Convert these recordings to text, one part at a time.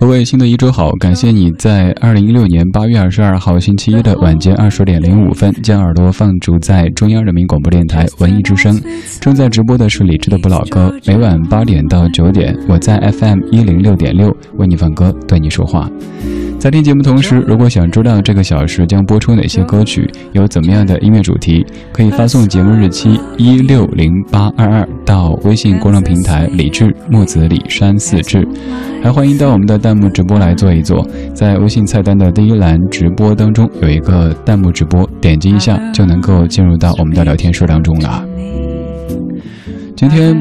各位新的一周好，感谢你在二零一六年八月二十二号星期一的晚间二十点零五分，将耳朵放逐在中央人民广播电台文艺之声。正在直播的是李志的不老歌，每晚八点到九点，我在 FM 一零六点六为你放歌，对你说话。在听节目同时，如果想知道这个小时将播出哪些歌曲，有怎么样的音乐主题，可以发送节目日期一六零八二二到微信公众平台李志木子李山四志，还欢迎到我们的弹幕直播来做一做。在微信菜单的第一栏直播当中有一个弹幕直播，点击一下就能够进入到我们的聊天室当中了。今天。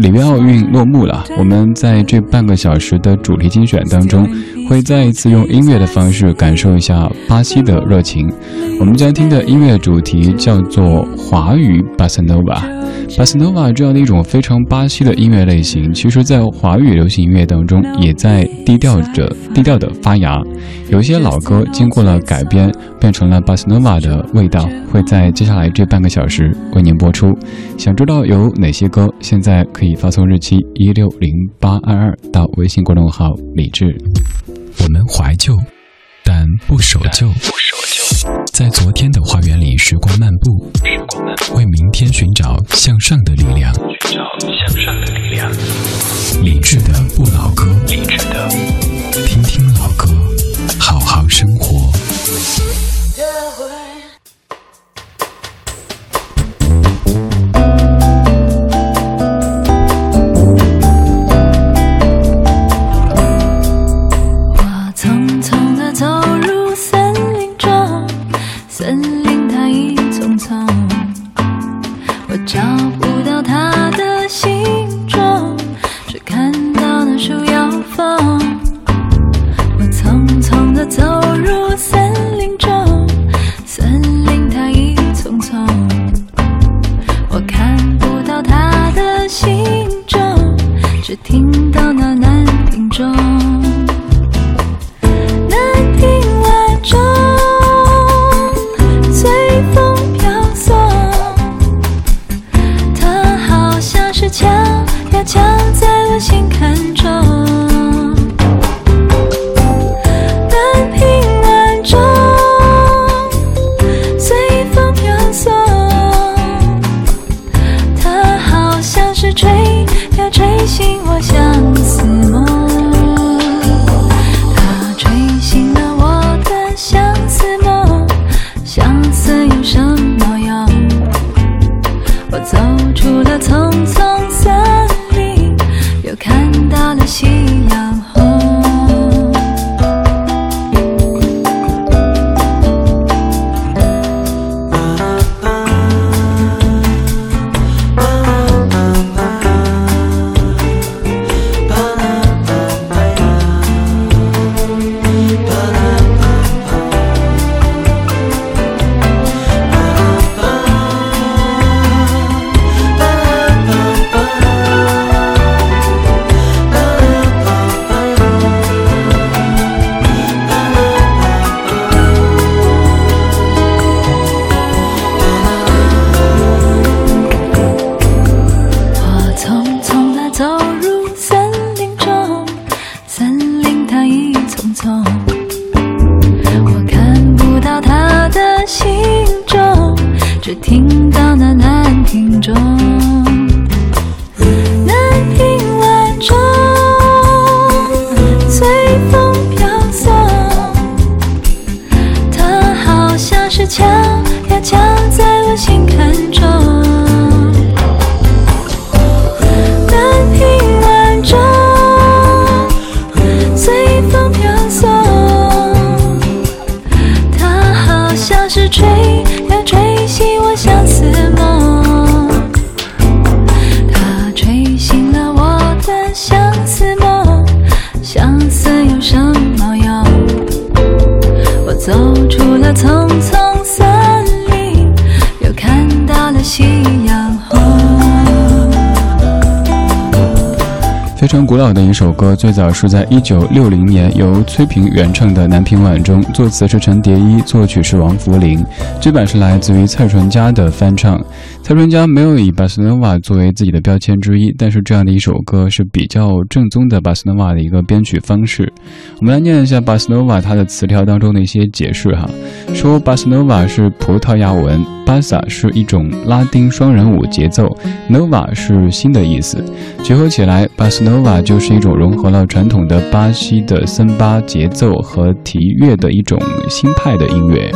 里约奥运落幕了，我们在这半个小时的主题精选当中，会再一次用音乐的方式感受一下巴西的热情。我们将听的音乐主题叫做华语巴塞诺瓦。巴斯诺瓦这样的一种非常巴西的音乐类型，其实，在华语流行音乐当中，也在低调着、低调的发芽。有一些老歌经过了改编，变成了巴斯诺瓦的味道，会在接下来这半个小时为您播出。想知道有哪些歌？现在可以发送日期一六零八二二到微信公众号李志。我们怀旧，但不守旧。在昨天的花园里，时光漫步，为明天寻找向上的力量。寻找向上的力量。理智的不老歌，理智的，老的一首歌，最早是在一九六零年由崔萍原唱的《南屏晚钟》，作词是陈蝶衣，作曲是王福林，这版是来自于蔡淳佳的翻唱。蔡淳佳没有以巴斯诺瓦作为自己的标签之一，但是这样的一首歌是比较正宗的巴斯诺瓦的一个编曲方式。我们来念一下巴斯诺瓦它的词条当中的一些解释哈，说巴斯诺瓦是葡萄牙文，巴萨是一种拉丁双人舞节奏，nova 是新的意思，结合起来，巴斯诺瓦就是一种融合了传统的巴西的森巴节奏和提乐的一种新派的音乐。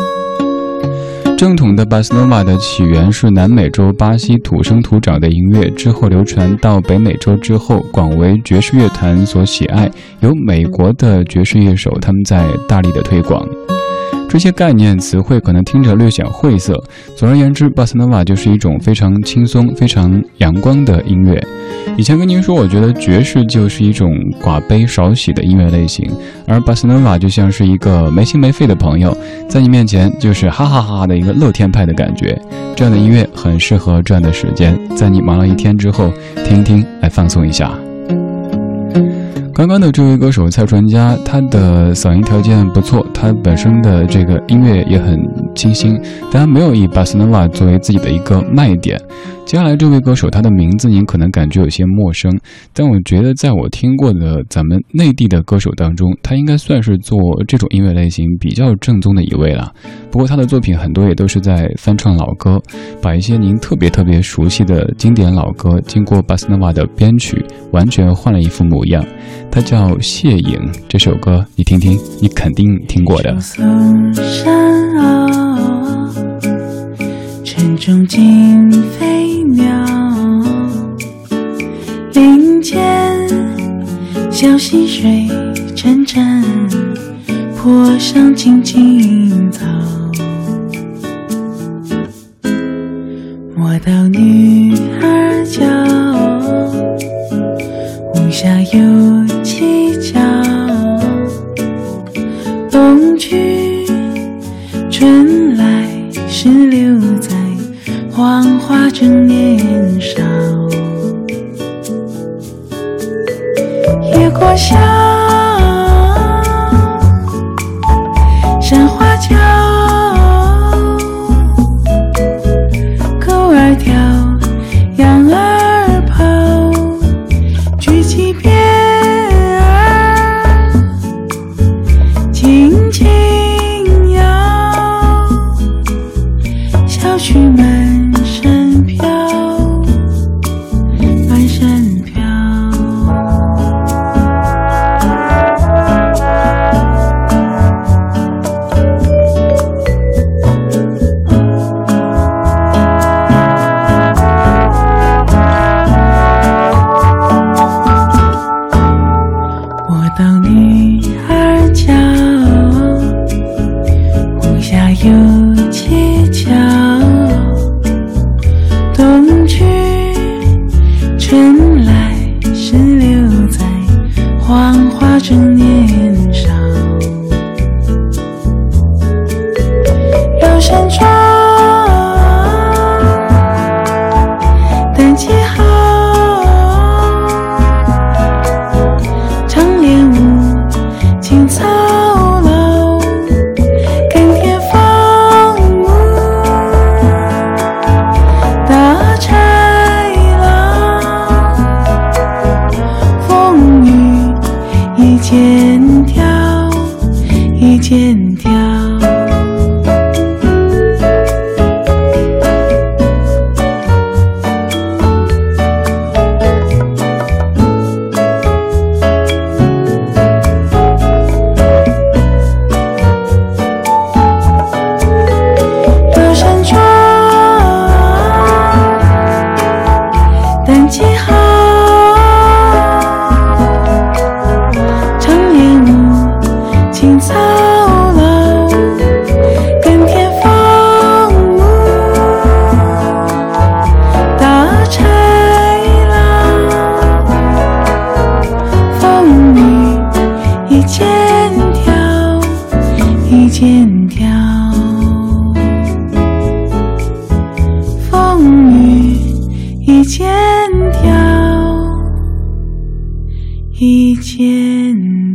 正统的巴斯诺瓦的起源是南美洲巴西土生土长的音乐，之后流传到北美洲之后，广为爵士乐坛所喜爱，由美国的爵士乐手他们在大力的推广。这些概念词汇可能听着略显晦涩。总而言之，巴斯诺瓦就是一种非常轻松、非常阳光的音乐。以前跟您说，我觉得爵士就是一种寡悲少喜的音乐类型，而巴斯诺瓦就像是一个没心没肺的朋友，在你面前就是哈哈哈哈的一个乐天派的感觉。这样的音乐很适合这样的时间，在你忙了一天之后听听，来放松一下。刚刚的这位歌手蔡淳佳，他的嗓音条件不错，他本身的这个音乐也很清新，但他没有以巴斯诺瓦作为自己的一个卖点。接下来这位歌手，他的名字您可能感觉有些陌生，但我觉得在我听过的咱们内地的歌手当中，他应该算是做这种音乐类型比较正宗的一位了。不过他的作品很多也都是在翻唱老歌，把一些您特别特别熟悉的经典老歌，经过巴斯诺瓦的编曲，完全换了一副模样。他叫谢颖，这首歌你听听，你肯定听过的。城中惊飞鸟，林间小溪水潺潺，坡上青青草。摸到女儿脚，屋下有蹊跷，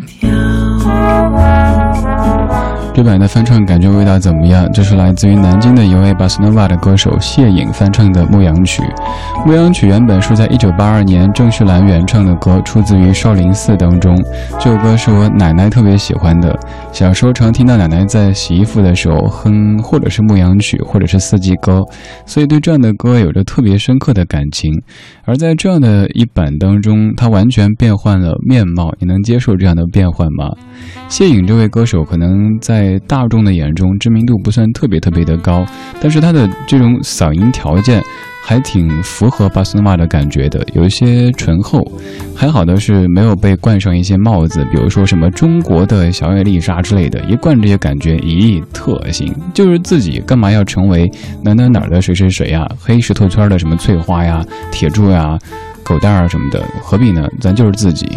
天。这版的翻唱感觉味道怎么样？这是来自于南京的一位巴斯诺瓦的歌手谢颖翻唱的《牧羊曲》。《牧羊曲》原本是在一九八二年郑绪岚原唱的歌，出自于《少林寺》当中。这首歌是我奶奶特别喜欢的，小时候常听到奶奶在洗衣服的时候哼，或者是《牧羊曲》，或者是四季歌，所以对这样的歌有着特别深刻的感情。而在这样的一版当中，它完全变换了面貌，你能接受这样的变换吗？谢颖这位歌手可能在大众的眼中知名度不算特别特别的高，但是他的这种嗓音条件还挺符合巴斯诺瓦的感觉的，有一些醇厚。还好的是没有被冠上一些帽子，比如说什么中国的小野丽莎之类的，一冠这些感觉，咦，特行，就是自己干嘛要成为哪哪哪的谁谁谁呀？黑石头圈的什么翠花呀、铁柱呀、狗蛋儿什么的，何必呢？咱就是自己。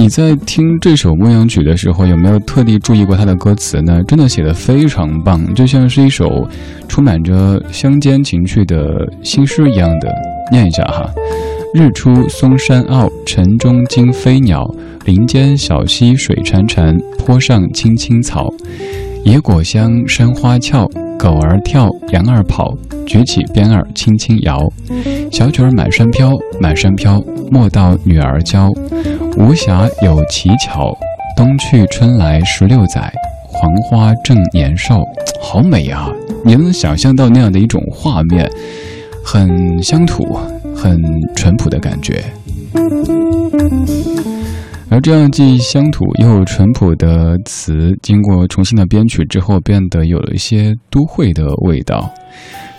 你在听这首《牧羊曲》的时候，有没有特地注意过它的歌词呢？真的写得非常棒，就像是一首充满着乡间情趣的新诗一样的。念一下哈：日出松山坳，晨钟惊飞鸟，林间小溪水潺潺，坡上青青草。野果香，山花俏，狗儿跳，羊儿跑，举起鞭儿轻轻摇。小曲儿满山飘，满山飘，莫道女儿娇。无暇有奇巧，冬去春来十六载，黄花正年少，好美啊！你能想象到那样的一种画面，很乡土，很淳朴的感觉。而这样既乡土又淳朴的词，经过重新的编曲之后，变得有了一些都会的味道。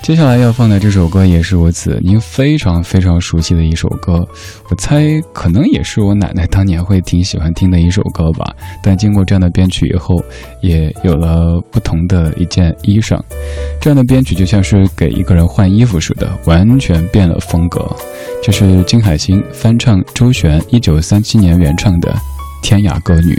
接下来要放的这首歌也是如此，您非常非常熟悉的一首歌，我猜可能也是我奶奶当年会挺喜欢听的一首歌吧。但经过这样的编曲以后，也有了不同的一件衣裳。这样的编曲就像是给一个人换衣服似的，完全变了风格。这是金海心翻唱周璇一九三七年原唱的《天涯歌女》。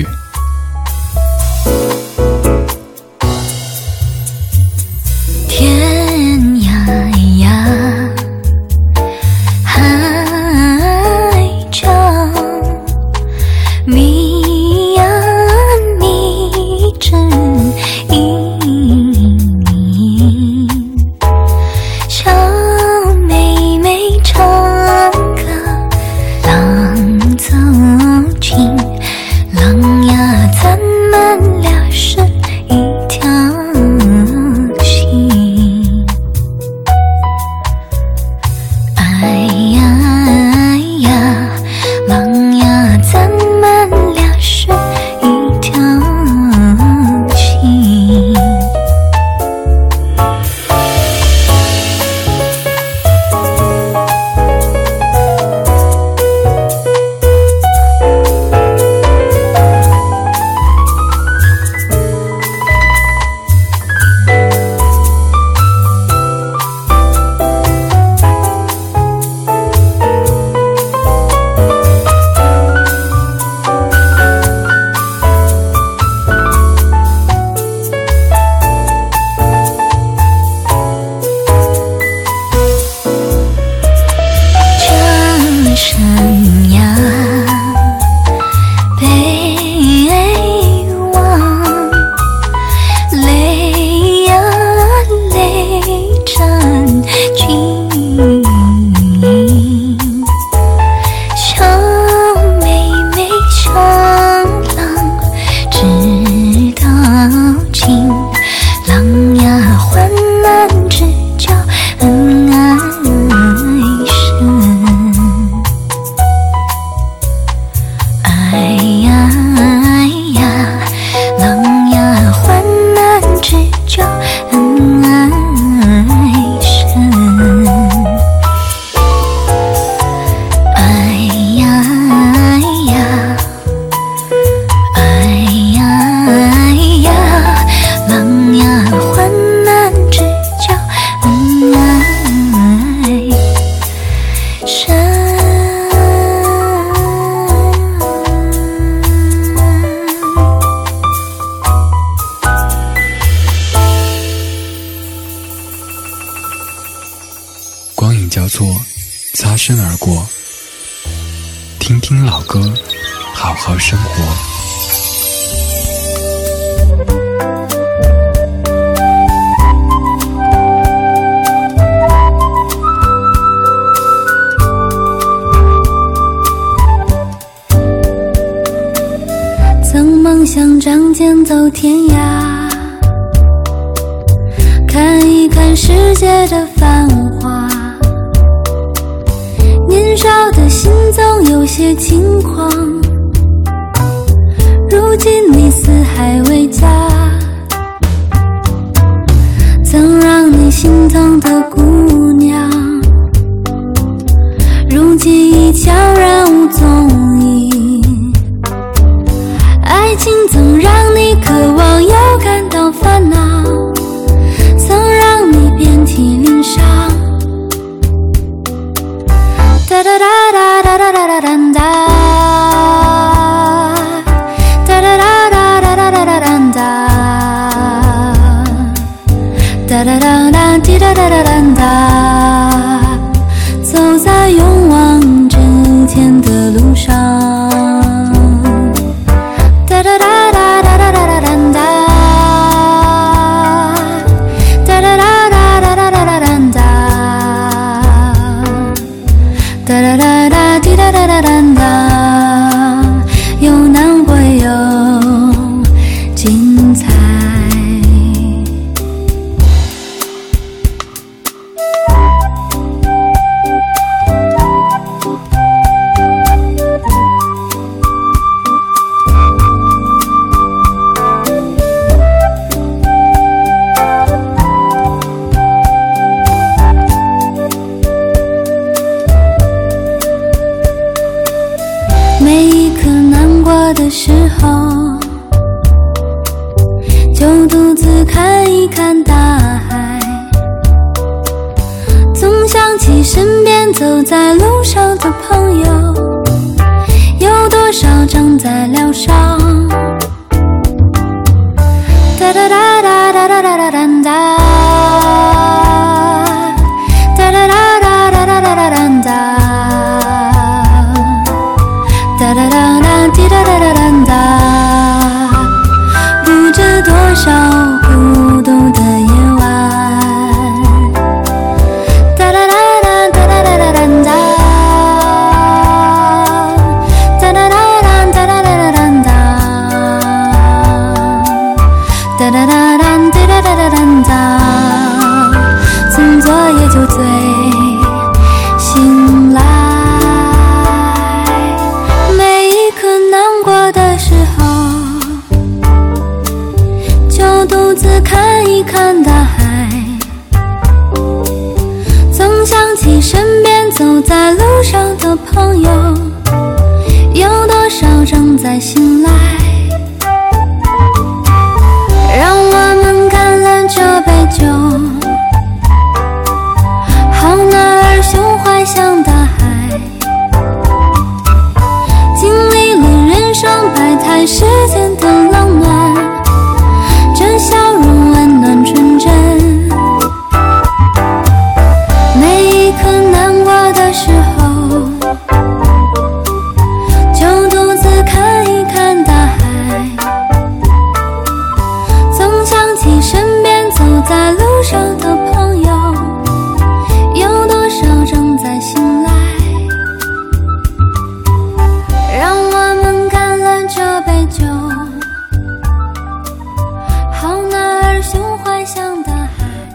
光影交错擦身而过。听听老歌好好生活。曾梦想仗剑走天涯看一看世界的繁年少的心总有些轻狂，如今你四海时候就独自看一看大海总想起身边走在路上的朋友有多少正在疗伤？哒哒哒哒哒哒哒哒哒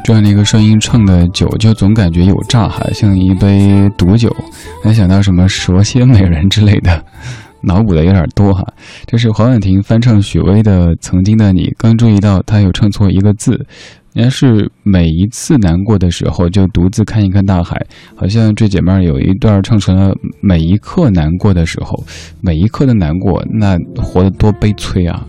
这样的一个声音唱的酒，就总感觉有炸哈，像一杯毒酒。能想到什么蛇蝎美人之类的，脑补的有点多哈。这是黄婉婷翻唱许巍的《曾经的你》，刚注意到她有唱错一个字，应该是每一次难过的时候就独自看一看大海。好像这姐妹儿有一段唱成了每一刻难过的时候，每一刻的难过，那活得多悲催啊！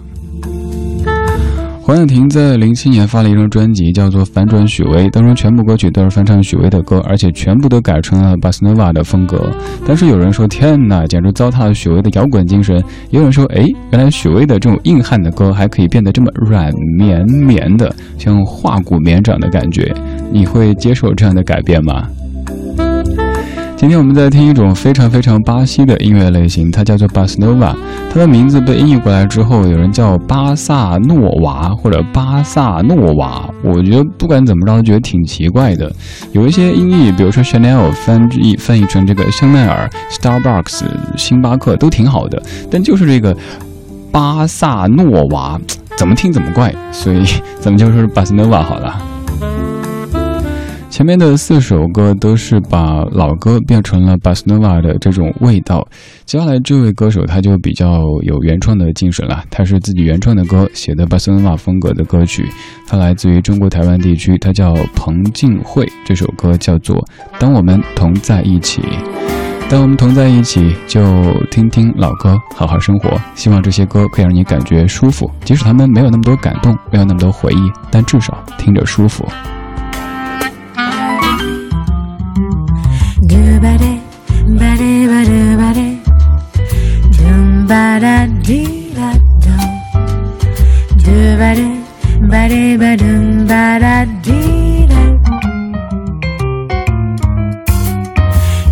黄雅婷在零七年发了一张专辑，叫做《反转许巍》，当中全部歌曲都是翻唱许巍的歌，而且全部都改成了巴斯诺瓦的风格。但是有人说：“天哪，简直糟蹋了许巍的摇滚精神。”也有人说：“哎，原来许巍的这种硬汉的歌还可以变得这么软绵绵的，像化骨绵掌的感觉。”你会接受这样的改变吗？今天我们在听一种非常非常巴西的音乐类型，它叫做巴斯诺瓦。它的名字被音译过来之后，有人叫巴萨诺瓦或者巴萨诺瓦。我觉得不管怎么着，觉得挺奇怪的。有一些音译，比如说 Chanel 翻译翻译成这个香奈儿、Starbucks、星巴克都挺好的，但就是这个巴萨诺瓦，怎么听怎么怪，所以 咱们就说是巴斯诺瓦好了。前面的四首歌都是把老歌变成了巴斯诺瓦的这种味道。接下来这位歌手他就比较有原创的精神了，他是自己原创的歌写的巴斯诺瓦风格的歌曲。他来自于中国台湾地区，他叫彭静慧。这首歌叫做《当我们同在一起》，当我们同在一起，就听听老歌，好好生活。希望这些歌可以让你感觉舒服，即使他们没有那么多感动，没有那么多回忆，但至少听着舒服。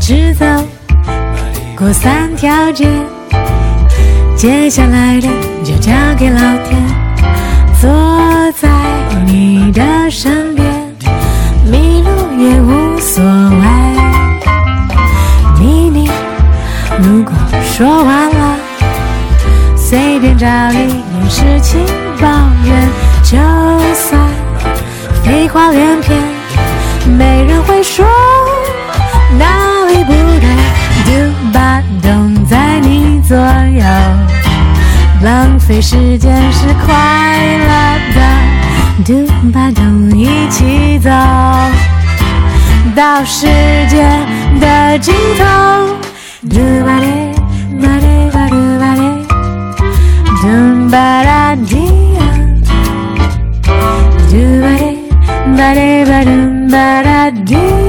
只走过三条街，接下来的就交给老天。坐在你的身边，迷路也无所谓。说完了。随便找一点事情抱怨，就算废话连篇，没人会说哪里不对。Do 吧，懂在你左右，浪费时间是快乐的。Do 吧，懂一起走到世界的尽头。Do 吧，Dumbaradia Dumbaradia Dumbaradia